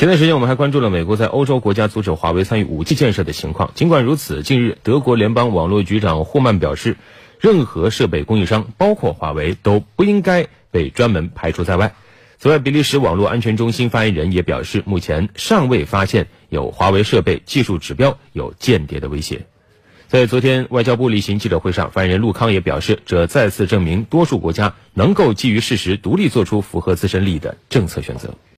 前段时间，我们还关注了美国在欧洲国家阻止华为参与五 G 建设的情况。尽管如此，近日德国联邦网络局长霍曼表示，任何设备供应商，包括华为，都不应该被专门排除在外。此外，比利时网络安全中心发言人也表示，目前尚未发现有华为设备技术指标有间谍的威胁。在昨天外交部例行记者会上，发言人陆康也表示，这再次证明多数国家能够基于事实独立做出符合自身利益的政策选择。